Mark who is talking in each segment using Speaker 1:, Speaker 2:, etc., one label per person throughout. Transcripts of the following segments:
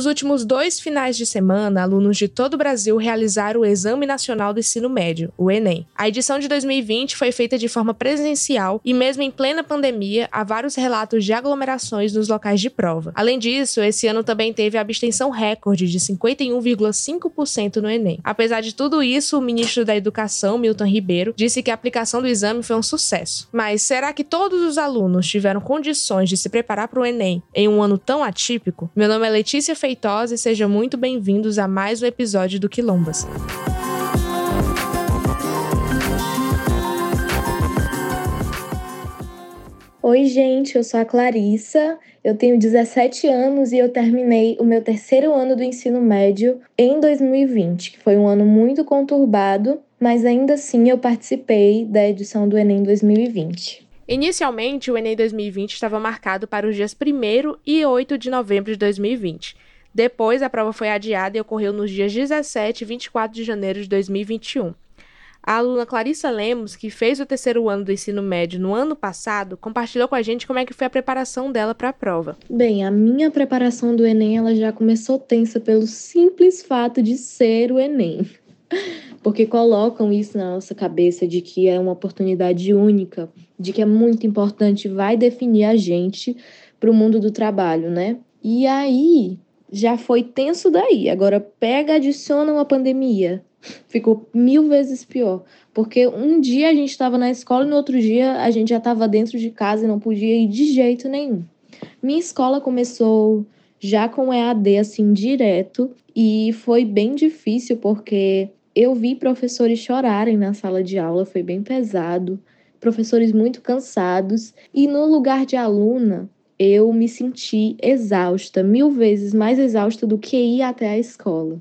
Speaker 1: Nos últimos dois finais de semana, alunos de todo o Brasil realizaram o Exame Nacional do Ensino Médio, o Enem. A edição de 2020 foi feita de forma presencial e, mesmo em plena pandemia, há vários relatos de aglomerações nos locais de prova. Além disso, esse ano também teve a abstenção recorde de 51,5% no Enem. Apesar de tudo isso, o ministro da Educação, Milton Ribeiro, disse que a aplicação do exame foi um sucesso. Mas será que todos os alunos tiveram condições de se preparar para o Enem em um ano tão atípico? Meu nome é Letícia Feitosa e sejam muito bem-vindos a mais um episódio do Quilombas.
Speaker 2: Oi, gente, eu sou a Clarissa, eu tenho 17 anos e eu terminei o meu terceiro ano do ensino médio em 2020, que foi um ano muito conturbado, mas ainda assim eu participei da edição do Enem 2020.
Speaker 1: Inicialmente, o Enem 2020 estava marcado para os dias 1 e 8 de novembro de 2020. Depois, a prova foi adiada e ocorreu nos dias 17 e 24 de janeiro de 2021. A aluna Clarissa Lemos, que fez o terceiro ano do ensino médio no ano passado, compartilhou com a gente como é que foi a preparação dela para a prova.
Speaker 2: Bem, a minha preparação do Enem ela já começou tensa pelo simples fato de ser o Enem. Porque colocam isso na nossa cabeça de que é uma oportunidade única, de que é muito importante, vai definir a gente para o mundo do trabalho, né? E aí, já foi tenso daí. Agora pega, adiciona uma pandemia. Ficou mil vezes pior. Porque um dia a gente estava na escola e no outro dia a gente já estava dentro de casa e não podia ir de jeito nenhum. Minha escola começou já com EAD assim direto e foi bem difícil porque eu vi professores chorarem na sala de aula, foi bem pesado, professores muito cansados e no lugar de aluna eu me senti exausta, mil vezes mais exausta do que ir até a escola.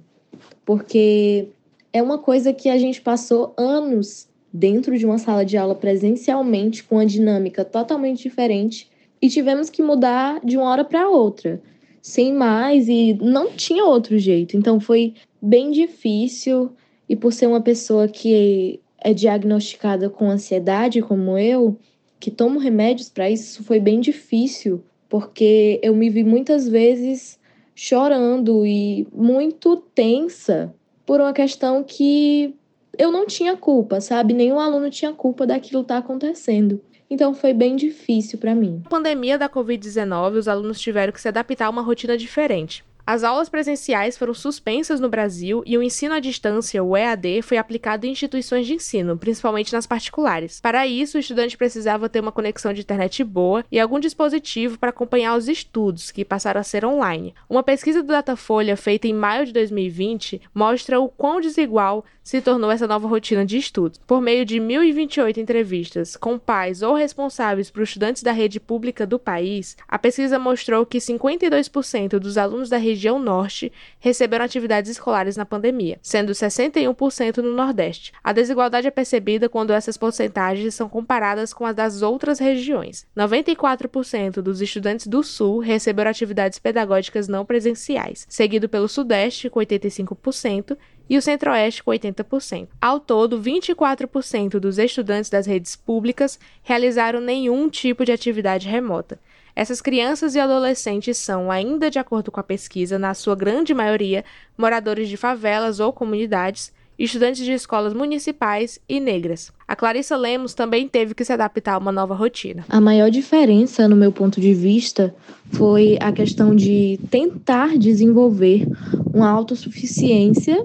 Speaker 2: Porque é uma coisa que a gente passou anos dentro de uma sala de aula presencialmente com uma dinâmica totalmente diferente e tivemos que mudar de uma hora para outra, sem mais e não tinha outro jeito. Então foi bem difícil e por ser uma pessoa que é diagnosticada com ansiedade como eu, que tomo remédios para isso foi bem difícil porque eu me vi muitas vezes chorando e muito tensa por uma questão que eu não tinha culpa, sabe? Nenhum aluno tinha culpa daquilo estar tá acontecendo. Então foi bem difícil para mim.
Speaker 1: Na pandemia da Covid-19, os alunos tiveram que se adaptar a uma rotina diferente. As aulas presenciais foram suspensas no Brasil e o ensino à distância, o EAD, foi aplicado em instituições de ensino, principalmente nas particulares. Para isso, o estudante precisava ter uma conexão de internet boa e algum dispositivo para acompanhar os estudos, que passaram a ser online. Uma pesquisa do Datafolha feita em maio de 2020 mostra o quão desigual se tornou essa nova rotina de estudos. Por meio de 1.028 entrevistas com pais ou responsáveis por estudantes da rede pública do país, a pesquisa mostrou que 52% dos alunos da região norte receberam atividades escolares na pandemia, sendo 61% no nordeste. A desigualdade é percebida quando essas porcentagens são comparadas com as das outras regiões. 94% dos estudantes do sul receberam atividades pedagógicas não presenciais, seguido pelo sudeste com 85% e o Centro-Oeste com 80%. Ao todo, 24% dos estudantes das redes públicas realizaram nenhum tipo de atividade remota. Essas crianças e adolescentes são, ainda de acordo com a pesquisa, na sua grande maioria, moradores de favelas ou comunidades, estudantes de escolas municipais e negras. A Clarissa Lemos também teve que se adaptar a uma nova rotina.
Speaker 2: A maior diferença, no meu ponto de vista, foi a questão de tentar desenvolver uma autossuficiência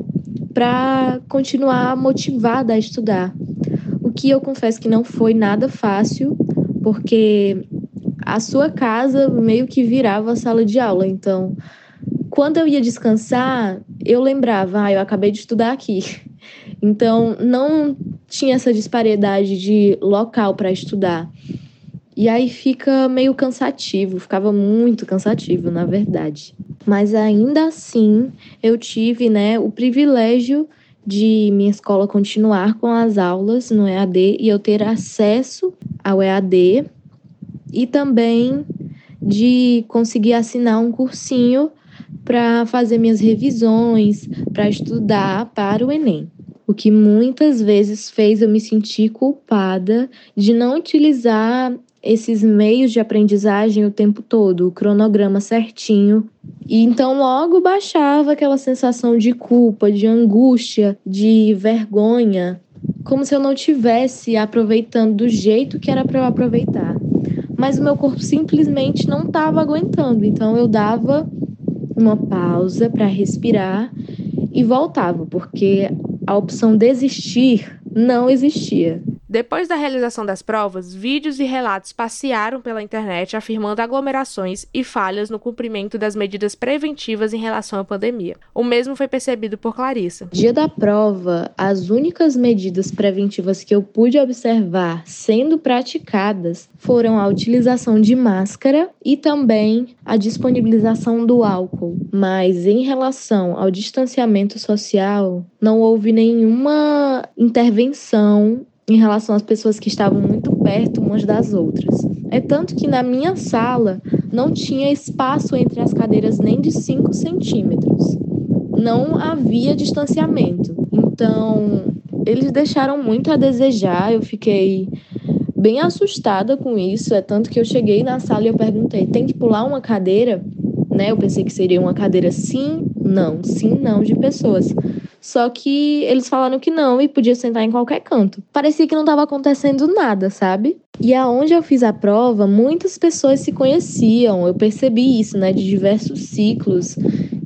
Speaker 2: para continuar motivada a estudar. O que eu confesso que não foi nada fácil, porque a sua casa meio que virava a sala de aula. Então, quando eu ia descansar, eu lembrava, ah, eu acabei de estudar aqui. Então, não tinha essa disparidade de local para estudar. E aí fica meio cansativo, ficava muito cansativo, na verdade. Mas ainda assim, eu tive, né, o privilégio de minha escola continuar com as aulas no EAD e eu ter acesso ao EAD e também de conseguir assinar um cursinho para fazer minhas revisões, para estudar para o Enem. O que muitas vezes fez eu me sentir culpada de não utilizar esses meios de aprendizagem o tempo todo, o cronograma certinho. E então logo baixava aquela sensação de culpa, de angústia, de vergonha, como se eu não tivesse aproveitando do jeito que era para eu aproveitar. Mas o meu corpo simplesmente não estava aguentando, então eu dava uma pausa para respirar e voltava, porque a opção desistir não existia.
Speaker 1: Depois da realização das provas, vídeos e relatos passearam pela internet afirmando aglomerações e falhas no cumprimento das medidas preventivas em relação à pandemia. O mesmo foi percebido por Clarissa.
Speaker 2: Dia da prova, as únicas medidas preventivas que eu pude observar sendo praticadas foram a utilização de máscara e também a disponibilização do álcool. Mas em relação ao distanciamento social, não houve nenhuma intervenção em relação às pessoas que estavam muito perto umas das outras. É tanto que na minha sala não tinha espaço entre as cadeiras nem de 5 centímetros. Não havia distanciamento. Então, eles deixaram muito a desejar. Eu fiquei bem assustada com isso. É tanto que eu cheguei na sala e eu perguntei: tem que pular uma cadeira? Né? Eu pensei que seria uma cadeira sim, não, sim, não de pessoas. Só que eles falaram que não e podia sentar em qualquer canto. Parecia que não estava acontecendo nada, sabe? E aonde eu fiz a prova, muitas pessoas se conheciam. Eu percebi isso, né, de diversos ciclos.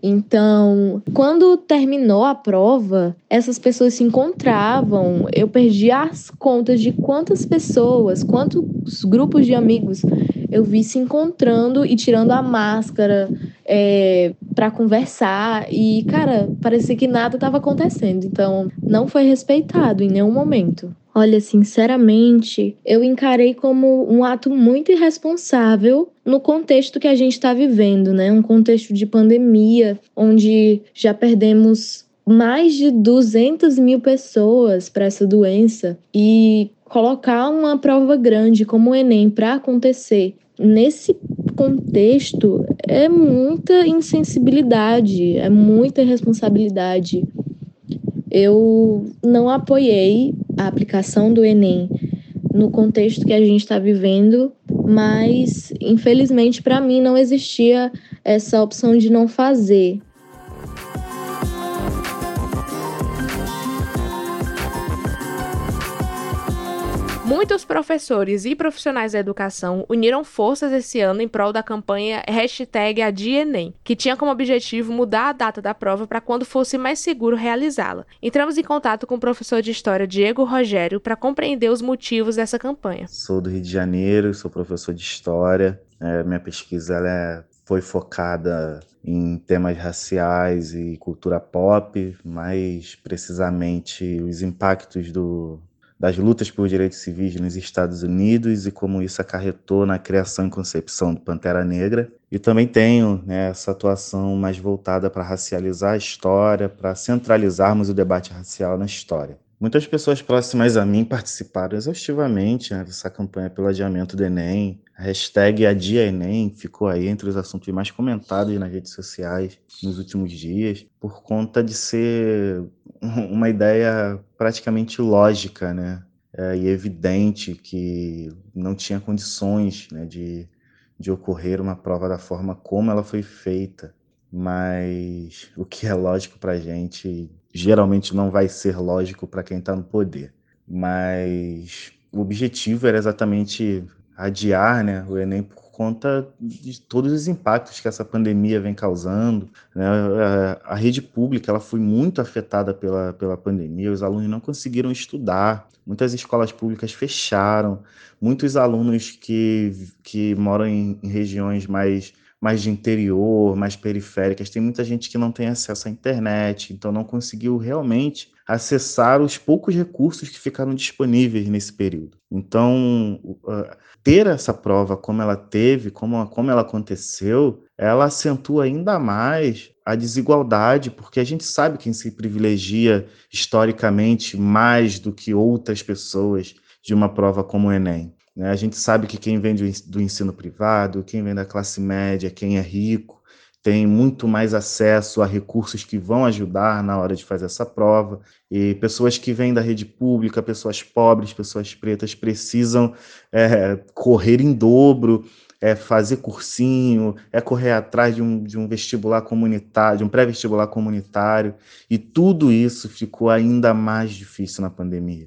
Speaker 2: Então, quando terminou a prova, essas pessoas se encontravam. Eu perdi as contas de quantas pessoas, quantos grupos de amigos eu vi se encontrando e tirando a máscara é, para conversar. E, cara, parecia que nada estava acontecendo. Então, não foi respeitado em nenhum momento. Olha, sinceramente, eu encarei como um ato muito irresponsável no contexto que a gente está vivendo, né? Um contexto de pandemia, onde já perdemos mais de 200 mil pessoas para essa doença e colocar uma prova grande como o Enem para acontecer nesse contexto é muita insensibilidade, é muita responsabilidade. Eu não apoiei a aplicação do Enem no contexto que a gente está vivendo, mas infelizmente para mim não existia essa opção de não fazer.
Speaker 1: Muitos professores e profissionais da educação uniram forças esse ano em prol da campanha hashtag AdiEnem, que tinha como objetivo mudar a data da prova para quando fosse mais seguro realizá-la. Entramos em contato com o professor de História Diego Rogério para compreender os motivos dessa campanha.
Speaker 3: Sou do Rio de Janeiro, sou professor de História. É, minha pesquisa é, foi focada em temas raciais e cultura pop, mais precisamente os impactos do, das lutas por direitos civis nos Estados Unidos e como isso acarretou na criação e concepção do Pantera Negra. E também tenho né, essa atuação mais voltada para racializar a história, para centralizarmos o debate racial na história. Muitas pessoas próximas a mim participaram exaustivamente né, dessa campanha pelo adiamento do Enem. A hashtag Adia Enem ficou aí entre os assuntos mais comentados nas redes sociais nos últimos dias, por conta de ser uma ideia praticamente lógica né, é, e evidente que não tinha condições né, de, de ocorrer uma prova da forma como ela foi feita. Mas o que é lógico para a gente geralmente não vai ser lógico para quem está no poder. Mas o objetivo era exatamente adiar né, o Enem por conta de todos os impactos que essa pandemia vem causando. Né? A rede pública ela foi muito afetada pela, pela pandemia, os alunos não conseguiram estudar, muitas escolas públicas fecharam, muitos alunos que, que moram em, em regiões mais mais de interior, mais periféricas, tem muita gente que não tem acesso à internet, então não conseguiu realmente acessar os poucos recursos que ficaram disponíveis nesse período. Então, ter essa prova como ela teve, como, como ela aconteceu, ela acentua ainda mais a desigualdade, porque a gente sabe quem se privilegia historicamente mais do que outras pessoas de uma prova como o Enem. Né? A gente sabe que quem vem do ensino privado, quem vem da classe média, quem é rico, tem muito mais acesso a recursos que vão ajudar na hora de fazer essa prova. E pessoas que vêm da rede pública, pessoas pobres, pessoas pretas, precisam é, correr em dobro, é fazer cursinho, é correr atrás de um, de um vestibular comunitário, de um pré-vestibular comunitário. E tudo isso ficou ainda mais difícil na pandemia.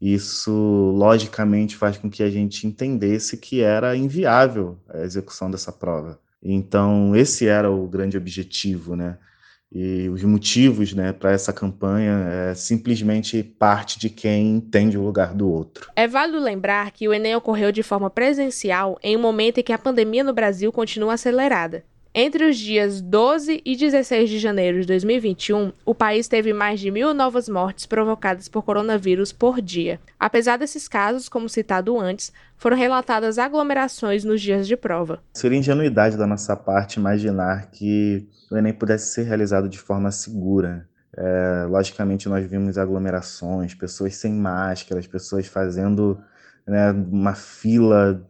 Speaker 3: Isso, logicamente, faz com que a gente entendesse que era inviável a execução dessa prova. Então, esse era o grande objetivo, né? E os motivos né, para essa campanha é simplesmente parte de quem entende o lugar do outro.
Speaker 1: É válido lembrar que o Enem ocorreu de forma presencial em um momento em que a pandemia no Brasil continua acelerada. Entre os dias 12 e 16 de janeiro de 2021, o país teve mais de mil novas mortes provocadas por coronavírus por dia. Apesar desses casos, como citado antes, foram relatadas aglomerações nos dias de prova.
Speaker 3: Seria ingenuidade da nossa parte imaginar que o Enem pudesse ser realizado de forma segura. É, logicamente, nós vimos aglomerações, pessoas sem máscaras, pessoas fazendo né, uma fila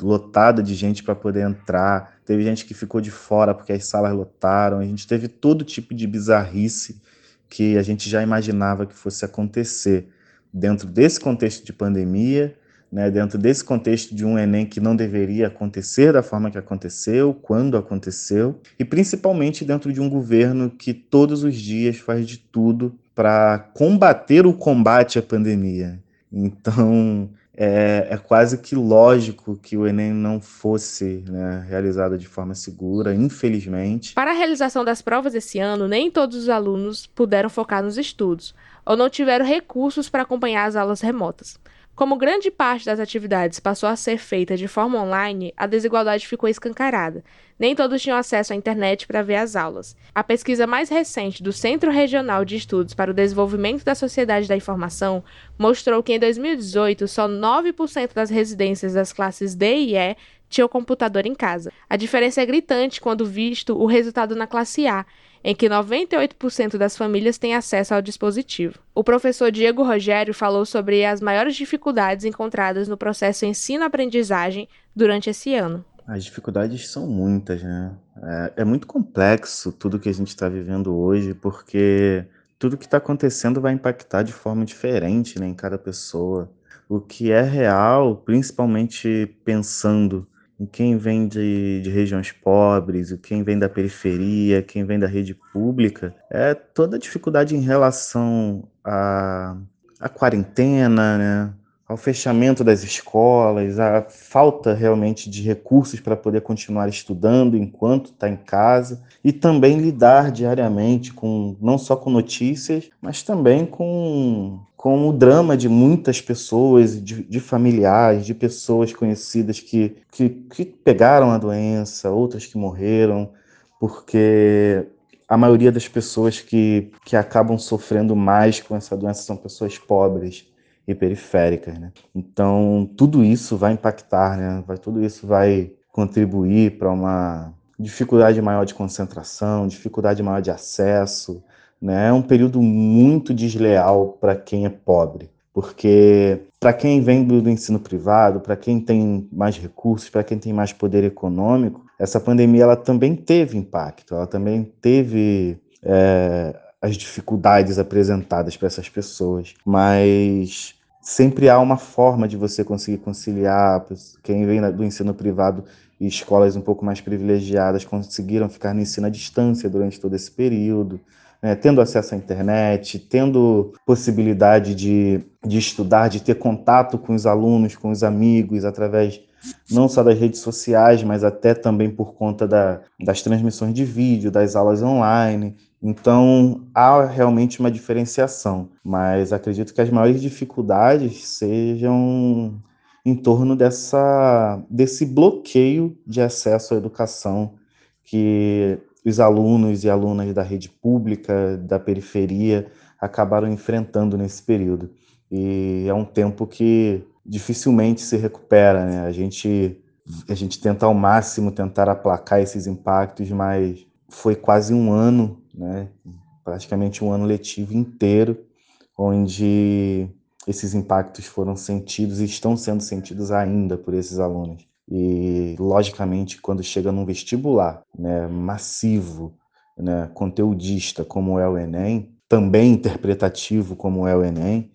Speaker 3: lotada de gente para poder entrar. Teve gente que ficou de fora porque as salas lotaram. A gente teve todo tipo de bizarrice que a gente já imaginava que fosse acontecer dentro desse contexto de pandemia, né, dentro desse contexto de um Enem que não deveria acontecer da forma que aconteceu, quando aconteceu, e principalmente dentro de um governo que todos os dias faz de tudo para combater o combate à pandemia. Então, é, é, quase que lógico que o Enem não fosse né, realizado de forma segura, infelizmente.
Speaker 1: Para a realização das provas esse ano, nem todos os alunos puderam focar nos estudos, ou não tiveram recursos para acompanhar as aulas remotas. Como grande parte das atividades passou a ser feita de forma online, a desigualdade ficou escancarada. Nem todos tinham acesso à internet para ver as aulas. A pesquisa mais recente do Centro Regional de Estudos para o Desenvolvimento da Sociedade da Informação mostrou que em 2018 só 9% das residências das classes D e E tinham computador em casa. A diferença é gritante quando visto o resultado na classe A, em que 98% das famílias têm acesso ao dispositivo. O professor Diego Rogério falou sobre as maiores dificuldades encontradas no processo ensino-aprendizagem durante esse ano.
Speaker 3: As dificuldades são muitas, né? É, é muito complexo tudo que a gente está vivendo hoje, porque tudo que está acontecendo vai impactar de forma diferente né, em cada pessoa. O que é real, principalmente pensando quem vem de, de regiões pobres, quem vem da periferia, quem vem da rede pública, é toda a dificuldade em relação à, à quarentena, né? ao fechamento das escolas, a falta realmente de recursos para poder continuar estudando enquanto está em casa e também lidar diariamente com não só com notícias, mas também com com o drama de muitas pessoas, de, de familiares, de pessoas conhecidas que, que, que pegaram a doença, outras que morreram, porque a maioria das pessoas que, que acabam sofrendo mais com essa doença são pessoas pobres e periféricas, né? Então, tudo isso vai impactar, né? Vai, tudo isso vai contribuir para uma dificuldade maior de concentração, dificuldade maior de acesso, né? É um período muito desleal para quem é pobre, porque para quem vem do, ensino privado, para quem tem mais recursos, para quem tem mais poder econômico, essa pandemia ela também teve impacto, ela também teve é, as dificuldades apresentadas para essas pessoas, mas sempre há uma forma de você conseguir conciliar. Quem vem do ensino privado e escolas um pouco mais privilegiadas conseguiram ficar no ensino à distância durante todo esse período né, tendo acesso à internet, tendo possibilidade de, de estudar, de ter contato com os alunos, com os amigos, através não só das redes sociais, mas até também por conta da, das transmissões de vídeo, das aulas online. Então, há realmente uma diferenciação, mas acredito que as maiores dificuldades sejam em torno dessa, desse bloqueio de acesso à educação que os alunos e alunas da rede pública, da periferia, acabaram enfrentando nesse período. E é um tempo que dificilmente se recupera, né? A gente a gente tenta ao máximo tentar aplacar esses impactos, mas foi quase um ano, né? Praticamente um ano letivo inteiro, onde esses impactos foram sentidos e estão sendo sentidos ainda por esses alunos. E, logicamente, quando chega num vestibular né, massivo, né, conteudista, como é o Enem, também interpretativo, como é o Enem,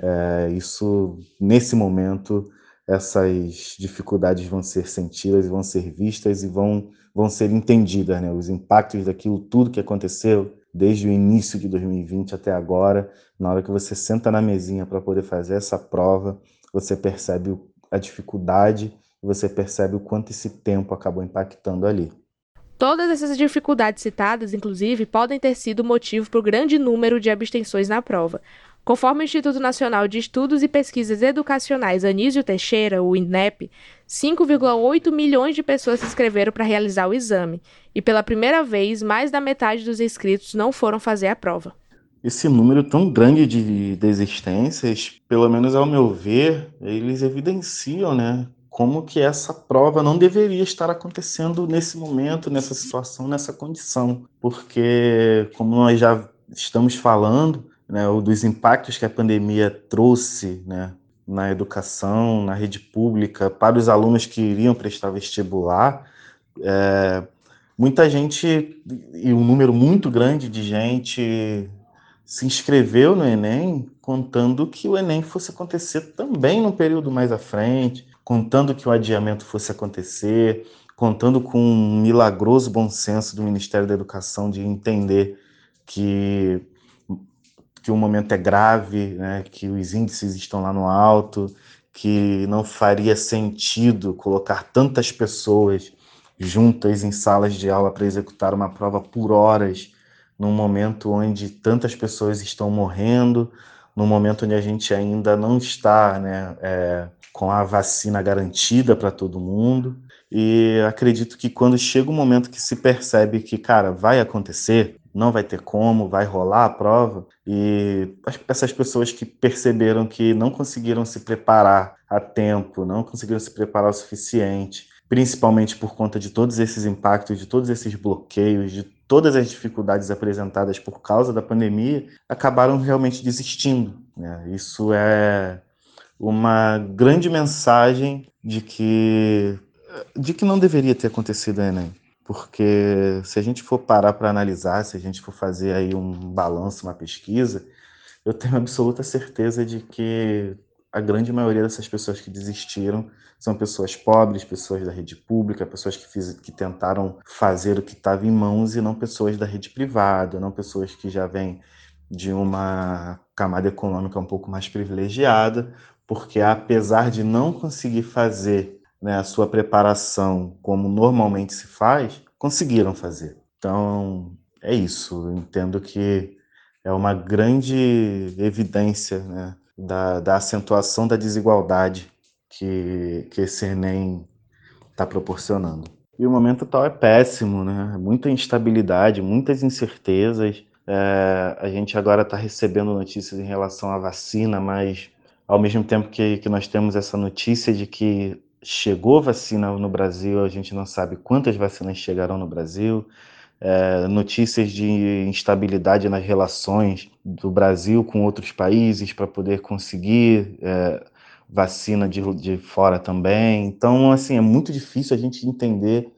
Speaker 3: é, isso, nesse momento, essas dificuldades vão ser sentidas, vão ser vistas e vão, vão ser entendidas, né? Os impactos daquilo tudo que aconteceu desde o início de 2020 até agora, na hora que você senta na mesinha para poder fazer essa prova, você percebe a dificuldade, você percebe o quanto esse tempo acabou impactando ali.
Speaker 1: Todas essas dificuldades citadas, inclusive, podem ter sido motivo para o grande número de abstenções na prova. Conforme o Instituto Nacional de Estudos e Pesquisas Educacionais Anísio Teixeira, o INEP, 5,8 milhões de pessoas se inscreveram para realizar o exame, e pela primeira vez, mais da metade dos inscritos não foram fazer a prova.
Speaker 3: Esse número tão grande de desistências, pelo menos ao meu ver, eles evidenciam, né, como que essa prova não deveria estar acontecendo nesse momento, nessa situação, nessa condição, porque como nós já estamos falando, né, dos impactos que a pandemia trouxe né, na educação, na rede pública, para os alunos que iriam prestar vestibular, é, muita gente, e um número muito grande de gente se inscreveu no Enem contando que o Enem fosse acontecer também num período mais à frente, contando que o adiamento fosse acontecer, contando com um milagroso bom senso do Ministério da Educação de entender que que o momento é grave, né, que os índices estão lá no alto, que não faria sentido colocar tantas pessoas juntas em salas de aula para executar uma prova por horas, num momento onde tantas pessoas estão morrendo, num momento onde a gente ainda não está né, é, com a vacina garantida para todo mundo. E acredito que quando chega o momento que se percebe que, cara, vai acontecer, não vai ter como, vai rolar a prova. E essas pessoas que perceberam que não conseguiram se preparar a tempo, não conseguiram se preparar o suficiente, principalmente por conta de todos esses impactos, de todos esses bloqueios, de todas as dificuldades apresentadas por causa da pandemia, acabaram realmente desistindo. Né? Isso é uma grande mensagem de que de que não deveria ter acontecido o Enem porque se a gente for parar para analisar, se a gente for fazer aí um balanço, uma pesquisa, eu tenho absoluta certeza de que a grande maioria dessas pessoas que desistiram são pessoas pobres, pessoas da rede pública, pessoas que, fiz, que tentaram fazer o que estava em mãos e não pessoas da rede privada, não pessoas que já vêm de uma camada econômica um pouco mais privilegiada, porque apesar de não conseguir fazer né, a sua preparação como normalmente se faz, conseguiram fazer. Então, é isso. Entendo que é uma grande evidência né, da, da acentuação da desigualdade que, que esse Enem está proporcionando. E o momento atual é péssimo, né? Muita instabilidade, muitas incertezas. É, a gente agora está recebendo notícias em relação à vacina, mas ao mesmo tempo que, que nós temos essa notícia de que chegou vacina no Brasil, a gente não sabe quantas vacinas chegarão no Brasil. É, notícias de instabilidade nas relações do Brasil com outros países para poder conseguir é, vacina de, de fora também. Então, assim, é muito difícil a gente entender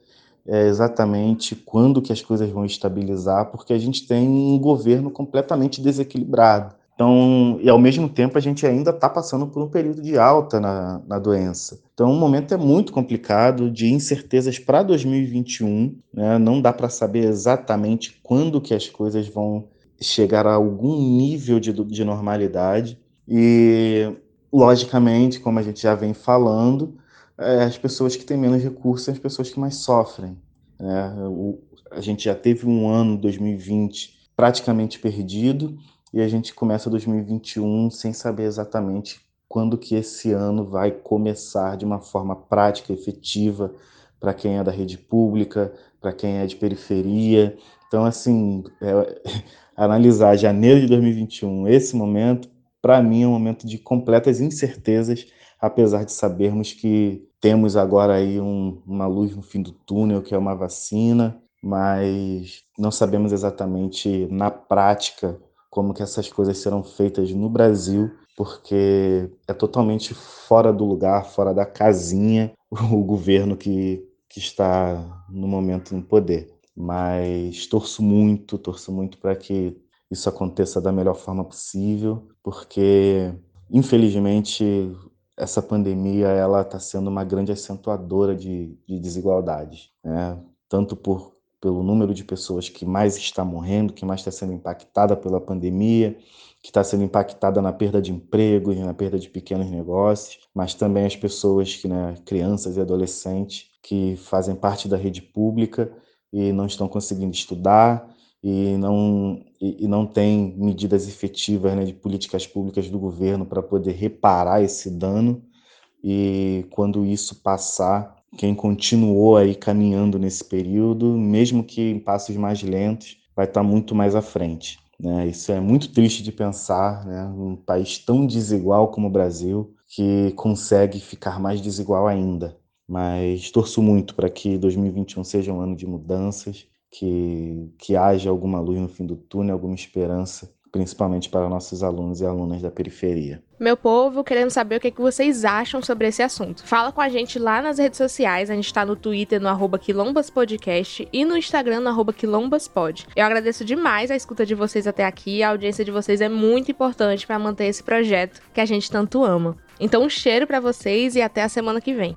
Speaker 3: é, exatamente quando que as coisas vão estabilizar, porque a gente tem um governo completamente desequilibrado. Então, e ao mesmo tempo a gente ainda está passando por um período de alta na, na doença. Então, o momento é muito complicado, de incertezas para 2021, né? não dá para saber exatamente quando que as coisas vão chegar a algum nível de, de normalidade. E, logicamente, como a gente já vem falando, é, as pessoas que têm menos recursos são as pessoas que mais sofrem. Né? O, a gente já teve um ano, 2020, praticamente perdido, e a gente começa 2021 sem saber exatamente quando que esse ano vai começar de uma forma prática, efetiva, para quem é da rede pública, para quem é de periferia. Então, assim, é, analisar janeiro de 2021, esse momento, para mim é um momento de completas incertezas, apesar de sabermos que temos agora aí um, uma luz no fim do túnel, que é uma vacina, mas não sabemos exatamente na prática como que essas coisas serão feitas no Brasil, porque é totalmente fora do lugar, fora da casinha o governo que, que está no momento no poder. Mas torço muito, torço muito para que isso aconteça da melhor forma possível, porque infelizmente essa pandemia ela está sendo uma grande acentuadora de, de desigualdades, né? tanto por pelo número de pessoas que mais está morrendo, que mais está sendo impactada pela pandemia, que está sendo impactada na perda de emprego e na perda de pequenos negócios, mas também as pessoas que, né, crianças e adolescentes que fazem parte da rede pública e não estão conseguindo estudar e não e, e não tem medidas efetivas né, de políticas públicas do governo para poder reparar esse dano. E quando isso passar quem continuou aí caminhando nesse período, mesmo que em passos mais lentos, vai estar muito mais à frente. Né? Isso é muito triste de pensar, né? um país tão desigual como o Brasil, que consegue ficar mais desigual ainda. Mas torço muito para que 2021 seja um ano de mudanças, que, que haja alguma luz no fim do túnel, alguma esperança principalmente para nossos alunos e alunas da periferia.
Speaker 1: Meu povo, querendo saber o que, que vocês acham sobre esse assunto. Fala com a gente lá nas redes sociais, a gente está no Twitter, no arroba quilombaspodcast e no Instagram, no arroba quilombaspod. Eu agradeço demais a escuta de vocês até aqui, a audiência de vocês é muito importante para manter esse projeto que a gente tanto ama. Então um cheiro para vocês e até a semana que vem.